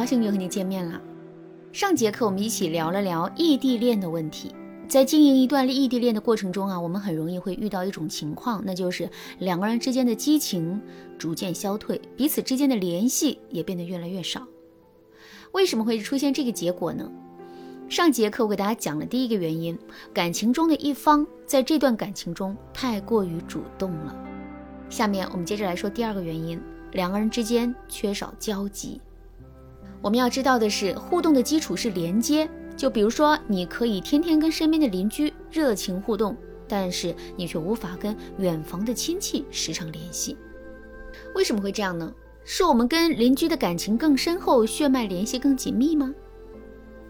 高兴又和你见面了。上节课我们一起聊了聊异地恋的问题。在经营一段异地恋的过程中啊，我们很容易会遇到一种情况，那就是两个人之间的激情逐渐消退，彼此之间的联系也变得越来越少。为什么会出现这个结果呢？上节课我给大家讲了第一个原因，感情中的一方在这段感情中太过于主动了。下面我们接着来说第二个原因，两个人之间缺少交集。我们要知道的是，互动的基础是连接。就比如说，你可以天天跟身边的邻居热情互动，但是你却无法跟远房的亲戚时常联系。为什么会这样呢？是我们跟邻居的感情更深厚，血脉联系更紧密吗？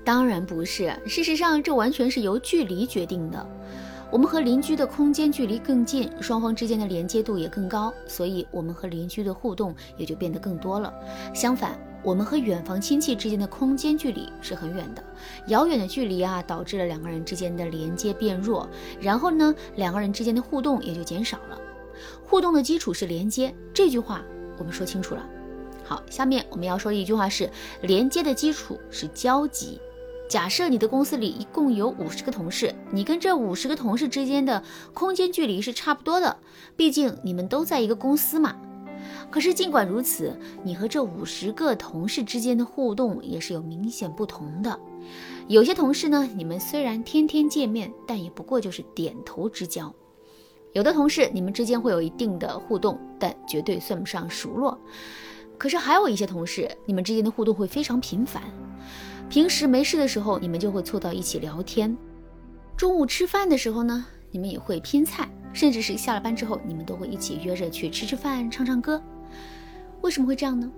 当然不是。事实上，这完全是由距离决定的。我们和邻居的空间距离更近，双方之间的连接度也更高，所以我们和邻居的互动也就变得更多了。相反，我们和远房亲戚之间的空间距离是很远的，遥远的距离啊，导致了两个人之间的连接变弱，然后呢，两个人之间的互动也就减少了。互动的基础是连接，这句话我们说清楚了。好，下面我们要说的一句话是，连接的基础是交集。假设你的公司里一共有五十个同事，你跟这五十个同事之间的空间距离是差不多的，毕竟你们都在一个公司嘛。可是，尽管如此，你和这五十个同事之间的互动也是有明显不同的。有些同事呢，你们虽然天天见面，但也不过就是点头之交；有的同事，你们之间会有一定的互动，但绝对算不上熟络。可是，还有一些同事，你们之间的互动会非常频繁。平时没事的时候，你们就会凑到一起聊天；中午吃饭的时候呢，你们也会拼菜。甚至是下了班之后，你们都会一起约着去吃吃饭、唱唱歌。为什么会这样呢？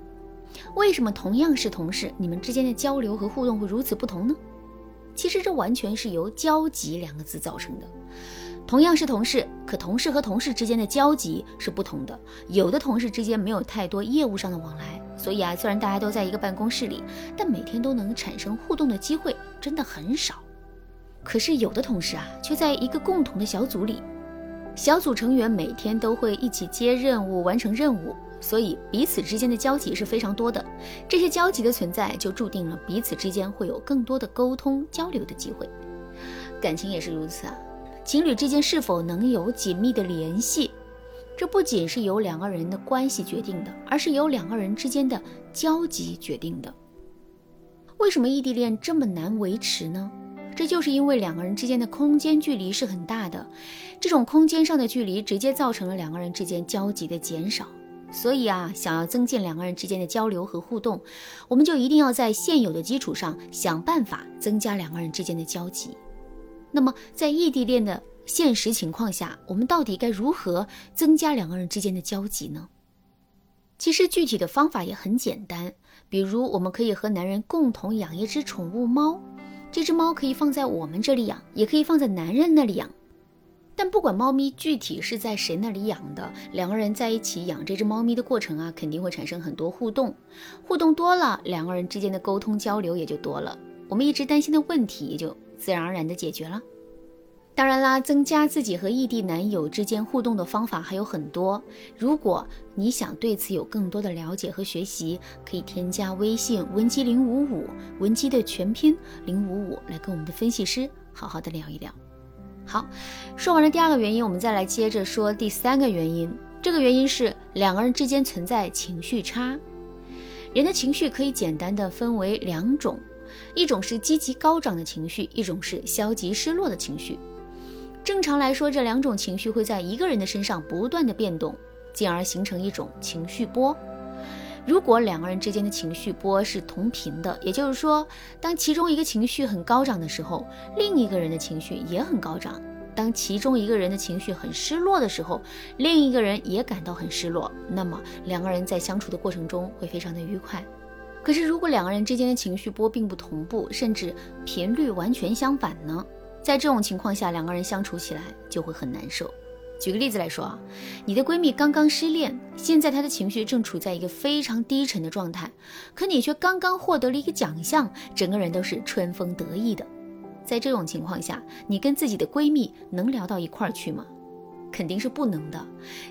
为什么同样是同事，你们之间的交流和互动会如此不同呢？其实这完全是由“交集”两个字造成的。同样是同事，可同事和同事之间的交集是不同的。有的同事之间没有太多业务上的往来，所以啊，虽然大家都在一个办公室里，但每天都能产生互动的机会真的很少。可是有的同事啊，却在一个共同的小组里。小组成员每天都会一起接任务、完成任务，所以彼此之间的交集是非常多的。这些交集的存在，就注定了彼此之间会有更多的沟通交流的机会。感情也是如此啊，情侣之间是否能有紧密的联系，这不仅是由两个人的关系决定的，而是由两个人之间的交集决定的。为什么异地恋这么难维持呢？这就是因为两个人之间的空间距离是很大的，这种空间上的距离直接造成了两个人之间交集的减少。所以啊，想要增进两个人之间的交流和互动，我们就一定要在现有的基础上想办法增加两个人之间的交集。那么，在异地恋的现实情况下，我们到底该如何增加两个人之间的交集呢？其实具体的方法也很简单，比如我们可以和男人共同养一只宠物猫。这只猫可以放在我们这里养，也可以放在男人那里养。但不管猫咪具体是在谁那里养的，两个人在一起养这只猫咪的过程啊，肯定会产生很多互动。互动多了，两个人之间的沟通交流也就多了，我们一直担心的问题也就自然而然的解决了。当然啦，增加自己和异地男友之间互动的方法还有很多。如果你想对此有更多的了解和学习，可以添加微信文姬零五五，文姬的全拼零五五，来跟我们的分析师好好的聊一聊。好，说完了第二个原因，我们再来接着说第三个原因。这个原因是两个人之间存在情绪差。人的情绪可以简单的分为两种，一种是积极高涨的情绪，一种是消极失落的情绪。正常来说，这两种情绪会在一个人的身上不断的变动，进而形成一种情绪波。如果两个人之间的情绪波是同频的，也就是说，当其中一个情绪很高涨的时候，另一个人的情绪也很高涨；当其中一个人的情绪很失落的时候，另一个人也感到很失落。那么两个人在相处的过程中会非常的愉快。可是如果两个人之间的情绪波并不同步，甚至频率完全相反呢？在这种情况下，两个人相处起来就会很难受。举个例子来说啊，你的闺蜜刚刚失恋，现在她的情绪正处在一个非常低沉的状态，可你却刚刚获得了一个奖项，整个人都是春风得意的。在这种情况下，你跟自己的闺蜜能聊到一块儿去吗？肯定是不能的。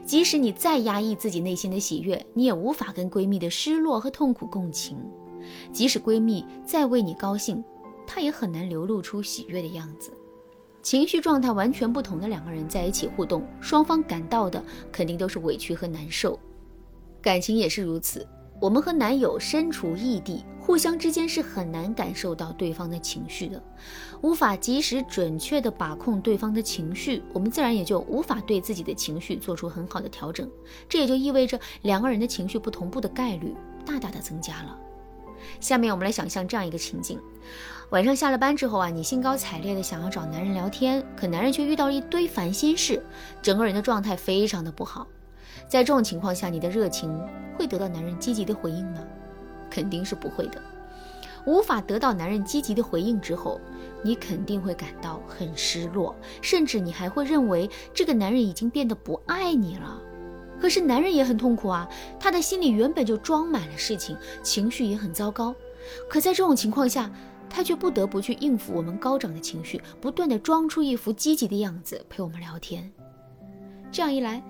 即使你再压抑自己内心的喜悦，你也无法跟闺蜜的失落和痛苦共情。即使闺蜜再为你高兴，她也很难流露出喜悦的样子。情绪状态完全不同的两个人在一起互动，双方感到的肯定都是委屈和难受。感情也是如此，我们和男友身处异地，互相之间是很难感受到对方的情绪的，无法及时准确的把控对方的情绪，我们自然也就无法对自己的情绪做出很好的调整。这也就意味着两个人的情绪不同步的概率大大的增加了。下面我们来想象这样一个情景：晚上下了班之后啊，你兴高采烈的想要找男人聊天，可男人却遇到了一堆烦心事，整个人的状态非常的不好。在这种情况下，你的热情会得到男人积极的回应吗？肯定是不会的。无法得到男人积极的回应之后，你肯定会感到很失落，甚至你还会认为这个男人已经变得不爱你了。可是男人也很痛苦啊，他的心里原本就装满了事情，情绪也很糟糕。可在这种情况下，他却不得不去应付我们高涨的情绪，不断的装出一副积极的样子陪我们聊天。这样一来，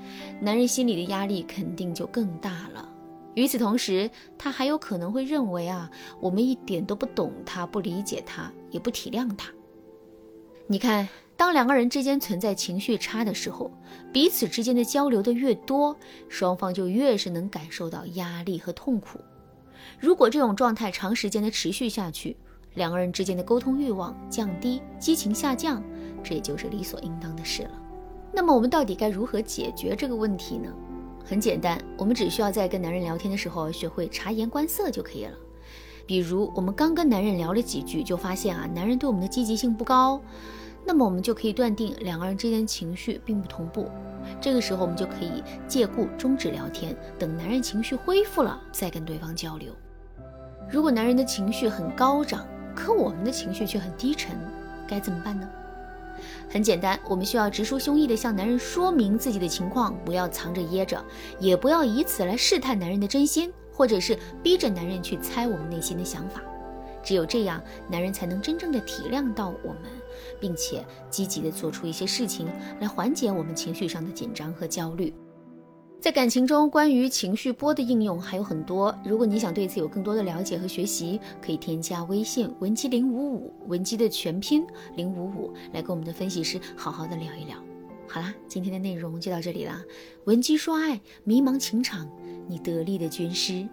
男人心里的压力肯定就更大了。与此同时，他还有可能会认为啊，我们一点都不懂他，不理解他，也不体谅他。你看。当两个人之间存在情绪差的时候，彼此之间的交流的越多，双方就越是能感受到压力和痛苦。如果这种状态长时间的持续下去，两个人之间的沟通欲望降低，激情下降，这也就是理所应当的事了。那么我们到底该如何解决这个问题呢？很简单，我们只需要在跟男人聊天的时候学会察言观色就可以了。比如我们刚跟男人聊了几句，就发现啊，男人对我们的积极性不高。那么我们就可以断定两个人之间情绪并不同步，这个时候我们就可以借故终止聊天，等男人情绪恢复了再跟对方交流。如果男人的情绪很高涨，可我们的情绪却很低沉，该怎么办呢？很简单，我们需要直抒胸臆地向男人说明自己的情况，不要藏着掖着，也不要以此来试探男人的真心，或者是逼着男人去猜我们内心的想法。只有这样，男人才能真正的体谅到我们，并且积极的做出一些事情来缓解我们情绪上的紧张和焦虑。在感情中，关于情绪波的应用还有很多。如果你想对此有更多的了解和学习，可以添加微信文姬零五五，文姬的全拼零五五，来跟我们的分析师好好的聊一聊。好啦，今天的内容就到这里啦。文姬说爱，迷茫情场，你得力的军师。